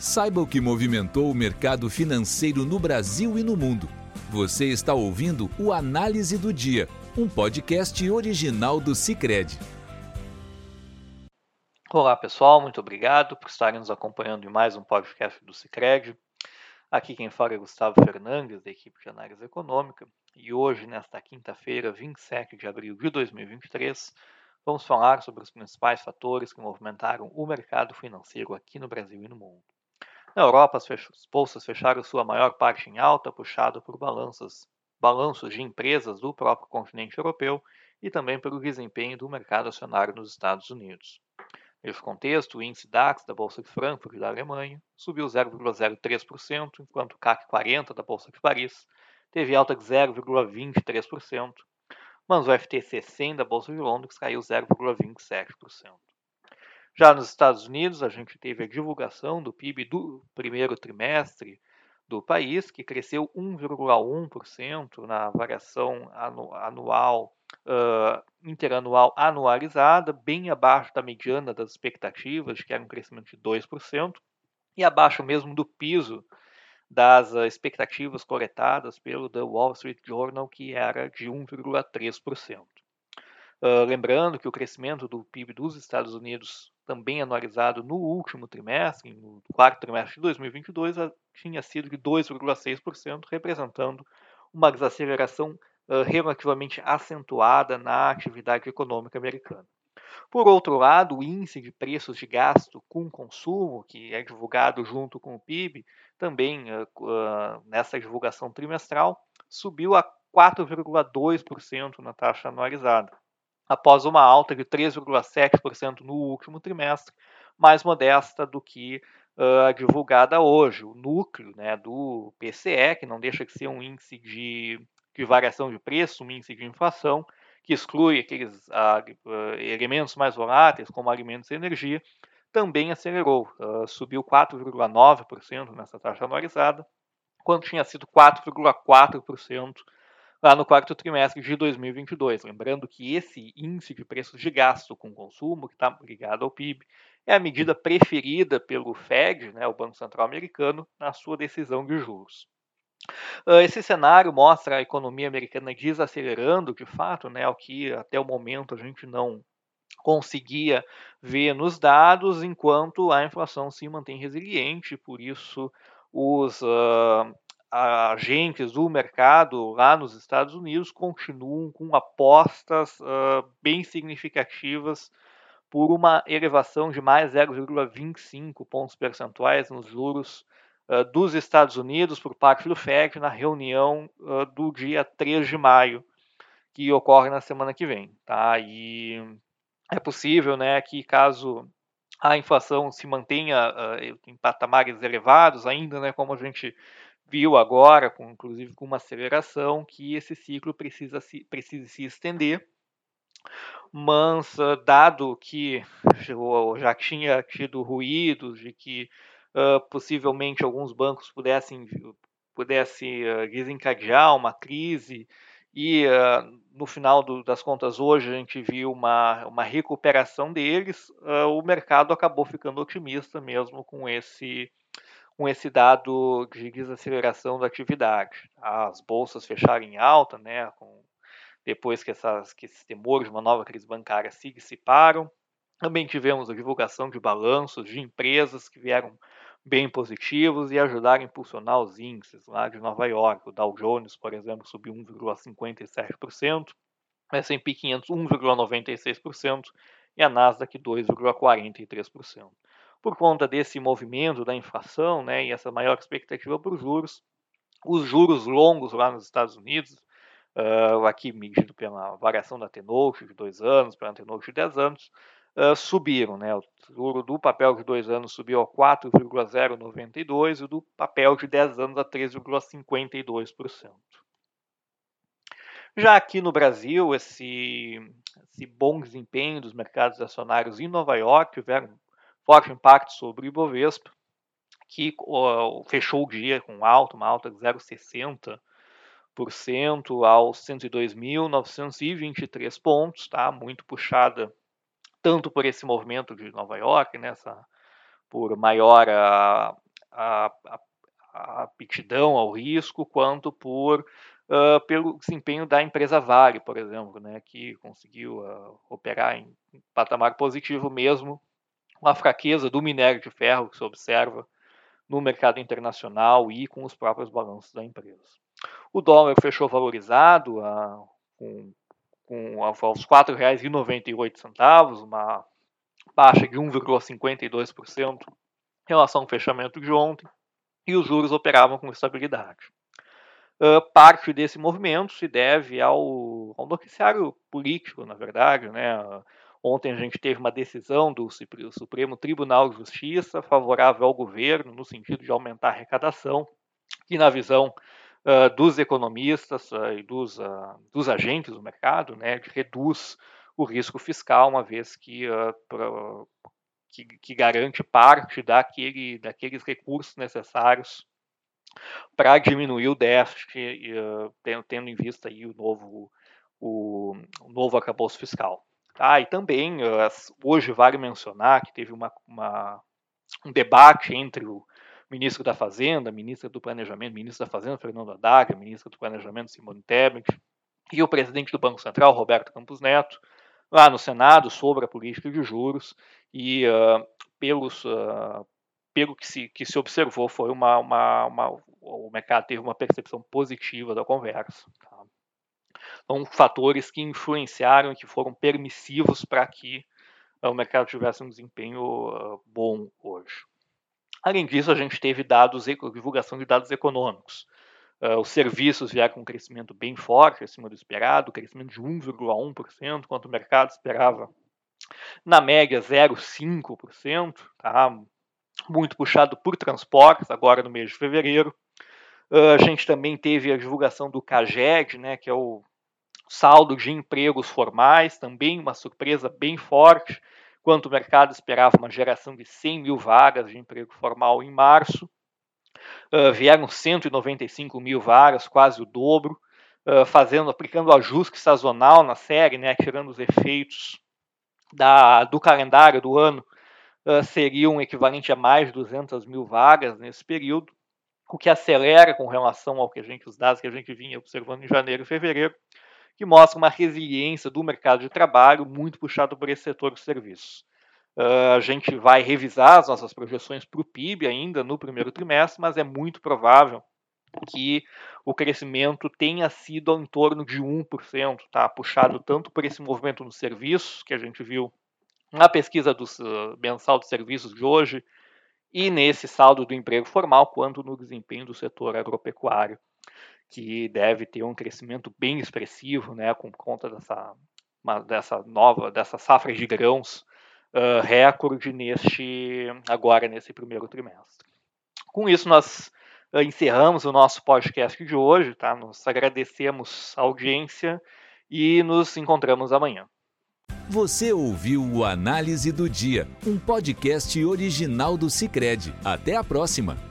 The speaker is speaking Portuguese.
Saiba o que movimentou o mercado financeiro no Brasil e no mundo. Você está ouvindo o Análise do Dia, um podcast original do Cicred. Olá pessoal, muito obrigado por estarem nos acompanhando em mais um podcast do Cicred. Aqui quem fala é Gustavo Fernandes, da equipe de análise econômica, e hoje, nesta quinta-feira, 27 de abril de 2023, vamos falar sobre os principais fatores que movimentaram o mercado financeiro aqui no Brasil e no mundo. Na Europa, as, as bolsas fecharam sua maior parte em alta, puxado por balanços, balanços de empresas do próprio continente europeu e também pelo desempenho do mercado acionário nos Estados Unidos. Nesse contexto, o índice DAX da Bolsa de Frankfurt da Alemanha subiu 0,03%, enquanto o CAC 40 da Bolsa de Paris teve alta de 0,23%, mas o FTSE 100 da Bolsa de Londres caiu 0,27%. Já nos Estados Unidos, a gente teve a divulgação do PIB do primeiro trimestre do país, que cresceu 1,1% na variação anual, uh, interanual anualizada, bem abaixo da mediana das expectativas, que era um crescimento de 2%, e abaixo mesmo do piso das expectativas coletadas pelo The Wall Street Journal, que era de 1,3%. Uh, lembrando que o crescimento do PIB dos Estados Unidos, também anualizado no último trimestre, no quarto trimestre de 2022, tinha sido de 2,6%, representando uma desaceleração relativamente acentuada na atividade econômica americana. Por outro lado, o índice de preços de gasto com consumo, que é divulgado junto com o PIB, também nessa divulgação trimestral, subiu a 4,2% na taxa anualizada após uma alta de 3,7% no último trimestre, mais modesta do que uh, divulgada hoje. O núcleo né, do PCE, que não deixa de ser um índice de, de variação de preço, um índice de inflação, que exclui aqueles uh, uh, elementos mais voláteis, como alimentos e energia, também acelerou, subiu 4,9% nessa taxa anualizada, quando tinha sido 4,4% lá no quarto trimestre de 2022. Lembrando que esse índice de preços de gasto com consumo, que está ligado ao PIB, é a medida preferida pelo Fed, né, o Banco Central Americano, na sua decisão de juros. Ah, esse cenário mostra a economia americana desacelerando, de fato, né, o que até o momento a gente não conseguia ver nos dados, enquanto a inflação se mantém resiliente, por isso os uh, agentes do mercado lá nos Estados Unidos continuam com apostas uh, bem significativas por uma elevação de mais 0,25 pontos percentuais nos juros uh, dos Estados Unidos por parte do Fed na reunião uh, do dia 3 de maio, que ocorre na semana que vem. Tá? E é possível né, que caso a inflação se mantenha em patamares elevados ainda, né, como a gente viu agora, com, inclusive com uma aceleração, que esse ciclo precisa se, precisa se estender. Mas, uh, dado que já tinha tido ruídos de que uh, possivelmente alguns bancos pudessem, pudessem uh, desencadear uma crise, e no final do, das contas hoje a gente viu uma, uma recuperação deles, o mercado acabou ficando otimista mesmo com esse com esse dado de desaceleração da atividade. As bolsas fecharam em alta, né, com, depois que, essas, que esses temores de uma nova crise bancária se dissiparam. Também tivemos a divulgação de balanços de empresas que vieram bem positivos e ajudaram a impulsionar os índices lá de Nova York. O Dow Jones, por exemplo, subiu 1,57%, o S&P 500 1,96% e a Nasdaq 2,43% por conta desse movimento da inflação né, e essa maior expectativa para os juros, os juros longos lá nos Estados Unidos, uh, aqui medido pela variação da T-Note de dois anos, pela T-Note de 10 anos, uh, subiram. Né? O juro do papel de dois anos subiu a 4,092 e o do papel de 10 anos a 3,52%. Já aqui no Brasil, esse, esse bom desempenho dos mercados acionários em Nova York tiveram forte impacto sobre o Ibovespa, que fechou o dia com alta, uma alta de 0,60% aos 102.923 pontos, tá? muito puxada tanto por esse movimento de Nova York, nessa, por maior uh, a, a, a aptidão ao risco, quanto por uh, pelo desempenho da empresa Vale, por exemplo, né, que conseguiu uh, operar em patamar positivo mesmo com a fraqueza do minério de ferro que se observa no mercado internacional e com os próprios balanços da empresa. O dólar fechou valorizado uh, com, com aos R$ 4,98, uma baixa de 1,52% em relação ao fechamento de ontem, e os juros operavam com estabilidade. Uh, parte desse movimento se deve ao, ao noticiário político, na verdade. Né? Ontem a gente teve uma decisão do Supremo Tribunal de Justiça favorável ao governo no sentido de aumentar a arrecadação, que na visão uh, dos economistas uh, e dos, dos, agentes do mercado né, reduz o risco fiscal, uma vez que, pra, que, que garante parte daquele, daqueles recursos necessários para diminuir o déficit, uh, tendo em vista aí o novo, o, o novo fiscal. Ah, e também, uh, hoje vale mencionar que teve uma, uma, um debate entre o ministro da Fazenda, ministro do Planejamento, ministro da Fazenda, Fernando Haddad, ministro do Planejamento, Simone Tebet, e o presidente do Banco Central, Roberto Campos Neto, lá no Senado, sobre a política de juros, e uh, pelos, uh, pelo que se, que se observou, foi uma, uma, uma, o mercado teve uma percepção positiva da conversa. Então, fatores que influenciaram que foram permissivos para que uh, o mercado tivesse um desempenho uh, bom hoje. Além disso, a gente teve dados, divulgação de dados econômicos. Uh, os serviços vieram com um crescimento bem forte, acima do esperado, crescimento de 1,1%, enquanto o mercado esperava, na média, 0,5%. Tá? muito puxado por transportes, agora no mês de fevereiro. A gente também teve a divulgação do CAGED, né, que é o saldo de empregos formais, também uma surpresa bem forte, quanto o mercado esperava uma geração de 100 mil vagas de emprego formal em março. Uh, vieram 195 mil vagas, quase o dobro, uh, fazendo, aplicando ajuste sazonal na série, né, tirando os efeitos da, do calendário do ano, uh, seria um equivalente a mais de 200 mil vagas nesse período, o que acelera com relação ao que a gente, os dados que a gente vinha observando em janeiro e fevereiro, que mostra uma resiliência do mercado de trabalho muito puxado por esse setor de serviços. Uh, a gente vai revisar as nossas projeções para o PIB ainda no primeiro trimestre, mas é muito provável que o crescimento tenha sido em torno de 1%, tá? puxado tanto por esse movimento nos serviços, que a gente viu na pesquisa do uh, mensal de serviços de hoje e nesse saldo do emprego formal, quanto no desempenho do setor agropecuário, que deve ter um crescimento bem expressivo, né, com conta dessa, dessa nova, dessa safra de grãos uh, recorde neste agora nesse primeiro trimestre. Com isso nós uh, encerramos o nosso podcast de hoje, tá? Nos agradecemos a audiência e nos encontramos amanhã. Você ouviu o Análise do Dia, um podcast original do Cicred. Até a próxima!